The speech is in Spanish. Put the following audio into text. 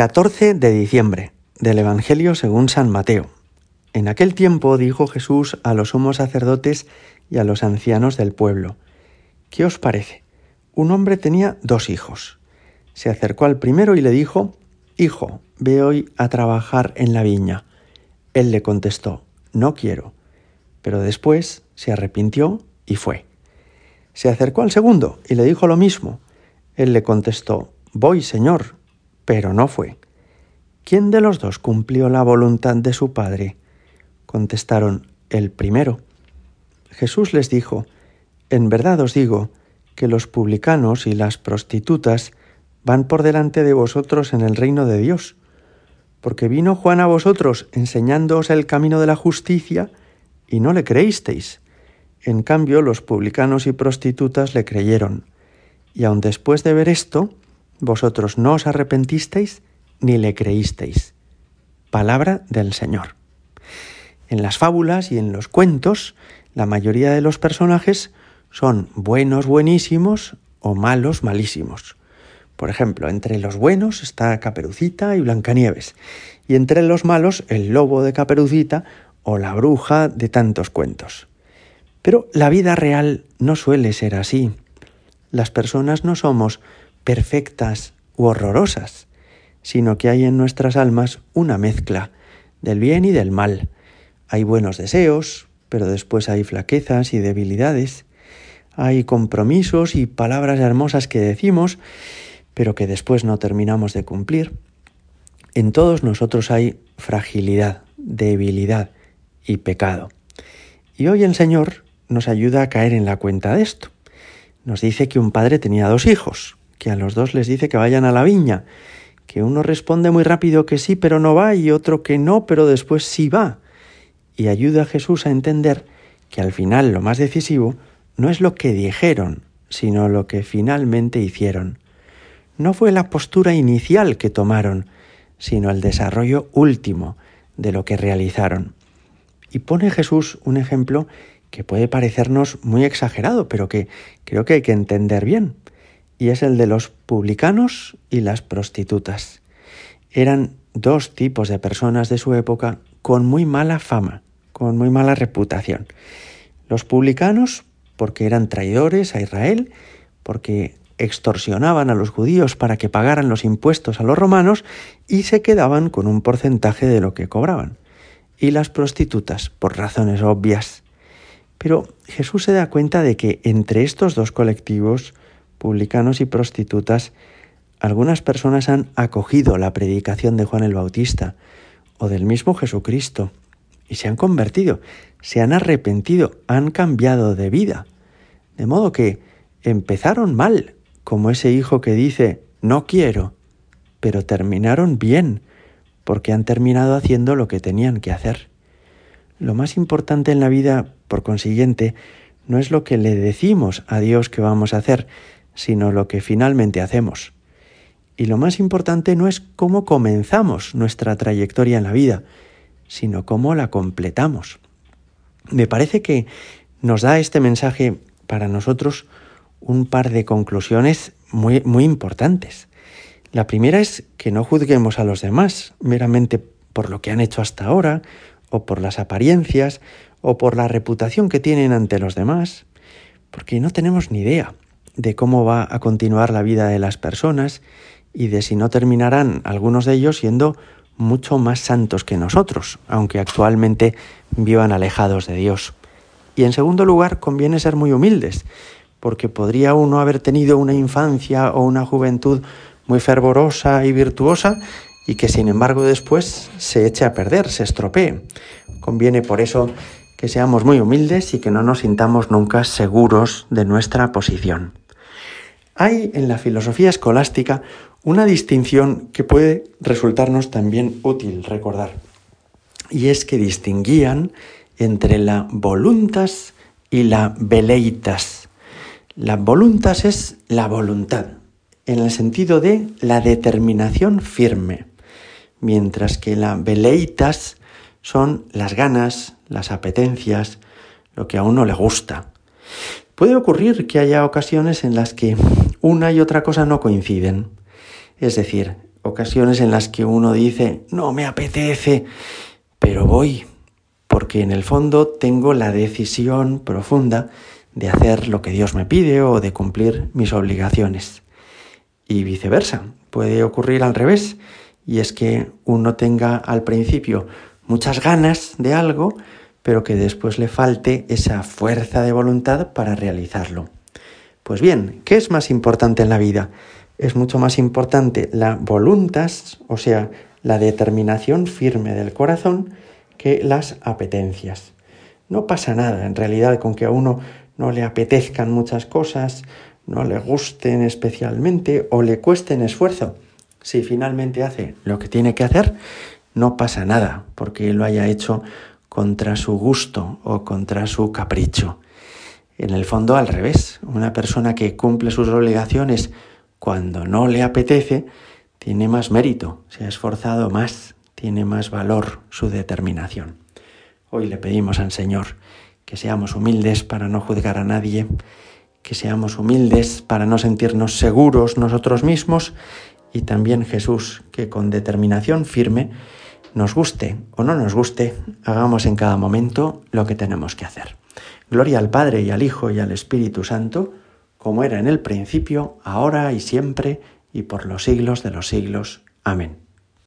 14 de diciembre del Evangelio según San Mateo. En aquel tiempo dijo Jesús a los sumos sacerdotes y a los ancianos del pueblo, ¿qué os parece? Un hombre tenía dos hijos. Se acercó al primero y le dijo, Hijo, ve hoy a trabajar en la viña. Él le contestó, No quiero. Pero después se arrepintió y fue. Se acercó al segundo y le dijo lo mismo. Él le contestó, Voy, Señor, pero no fue. ¿Quién de los dos cumplió la voluntad de su Padre? Contestaron, el primero. Jesús les dijo, En verdad os digo que los publicanos y las prostitutas van por delante de vosotros en el reino de Dios, porque vino Juan a vosotros enseñándoos el camino de la justicia y no le creísteis. En cambio, los publicanos y prostitutas le creyeron. Y aun después de ver esto, vosotros no os arrepentisteis ni le creísteis. Palabra del Señor. En las fábulas y en los cuentos, la mayoría de los personajes son buenos buenísimos o malos malísimos. Por ejemplo, entre los buenos está Caperucita y Blancanieves, y entre los malos el lobo de Caperucita o la bruja de tantos cuentos. Pero la vida real no suele ser así. Las personas no somos perfectas u horrorosas, sino que hay en nuestras almas una mezcla del bien y del mal. Hay buenos deseos, pero después hay flaquezas y debilidades. Hay compromisos y palabras hermosas que decimos, pero que después no terminamos de cumplir. En todos nosotros hay fragilidad, debilidad y pecado. Y hoy el Señor nos ayuda a caer en la cuenta de esto. Nos dice que un padre tenía dos hijos, que a los dos les dice que vayan a la viña, que uno responde muy rápido que sí, pero no va, y otro que no, pero después sí va. Y ayuda a Jesús a entender que al final lo más decisivo no es lo que dijeron, sino lo que finalmente hicieron. No fue la postura inicial que tomaron, sino el desarrollo último de lo que realizaron. Y pone Jesús un ejemplo que puede parecernos muy exagerado, pero que creo que hay que entender bien y es el de los publicanos y las prostitutas. Eran dos tipos de personas de su época con muy mala fama, con muy mala reputación. Los publicanos porque eran traidores a Israel, porque extorsionaban a los judíos para que pagaran los impuestos a los romanos y se quedaban con un porcentaje de lo que cobraban. Y las prostitutas, por razones obvias. Pero Jesús se da cuenta de que entre estos dos colectivos publicanos y prostitutas, algunas personas han acogido la predicación de Juan el Bautista o del mismo Jesucristo y se han convertido, se han arrepentido, han cambiado de vida. De modo que empezaron mal, como ese hijo que dice, no quiero, pero terminaron bien, porque han terminado haciendo lo que tenían que hacer. Lo más importante en la vida, por consiguiente, no es lo que le decimos a Dios que vamos a hacer, sino lo que finalmente hacemos. Y lo más importante no es cómo comenzamos nuestra trayectoria en la vida, sino cómo la completamos. Me parece que nos da este mensaje para nosotros un par de conclusiones muy, muy importantes. La primera es que no juzguemos a los demás meramente por lo que han hecho hasta ahora, o por las apariencias, o por la reputación que tienen ante los demás, porque no tenemos ni idea de cómo va a continuar la vida de las personas y de si no terminarán algunos de ellos siendo mucho más santos que nosotros, aunque actualmente vivan alejados de Dios. Y en segundo lugar, conviene ser muy humildes, porque podría uno haber tenido una infancia o una juventud muy fervorosa y virtuosa y que sin embargo después se eche a perder, se estropee. Conviene por eso que seamos muy humildes y que no nos sintamos nunca seguros de nuestra posición. Hay en la filosofía escolástica una distinción que puede resultarnos también útil recordar, y es que distinguían entre la voluntas y la veleitas. La voluntas es la voluntad, en el sentido de la determinación firme, mientras que la veleitas son las ganas, las apetencias, lo que a uno le gusta. Puede ocurrir que haya ocasiones en las que una y otra cosa no coinciden. Es decir, ocasiones en las que uno dice, no me apetece, pero voy, porque en el fondo tengo la decisión profunda de hacer lo que Dios me pide o de cumplir mis obligaciones. Y viceversa, puede ocurrir al revés, y es que uno tenga al principio muchas ganas de algo, pero que después le falte esa fuerza de voluntad para realizarlo. Pues bien, ¿qué es más importante en la vida? Es mucho más importante la voluntas, o sea, la determinación firme del corazón, que las apetencias. No pasa nada, en realidad, con que a uno no le apetezcan muchas cosas, no le gusten especialmente o le cuesten esfuerzo. Si finalmente hace lo que tiene que hacer, no pasa nada porque lo haya hecho contra su gusto o contra su capricho. En el fondo al revés, una persona que cumple sus obligaciones cuando no le apetece, tiene más mérito, se ha esforzado más, tiene más valor su determinación. Hoy le pedimos al Señor que seamos humildes para no juzgar a nadie, que seamos humildes para no sentirnos seguros nosotros mismos y también Jesús, que con determinación firme, nos guste o no nos guste, hagamos en cada momento lo que tenemos que hacer. Gloria al Padre y al Hijo y al Espíritu Santo, como era en el principio, ahora y siempre, y por los siglos de los siglos. Amén.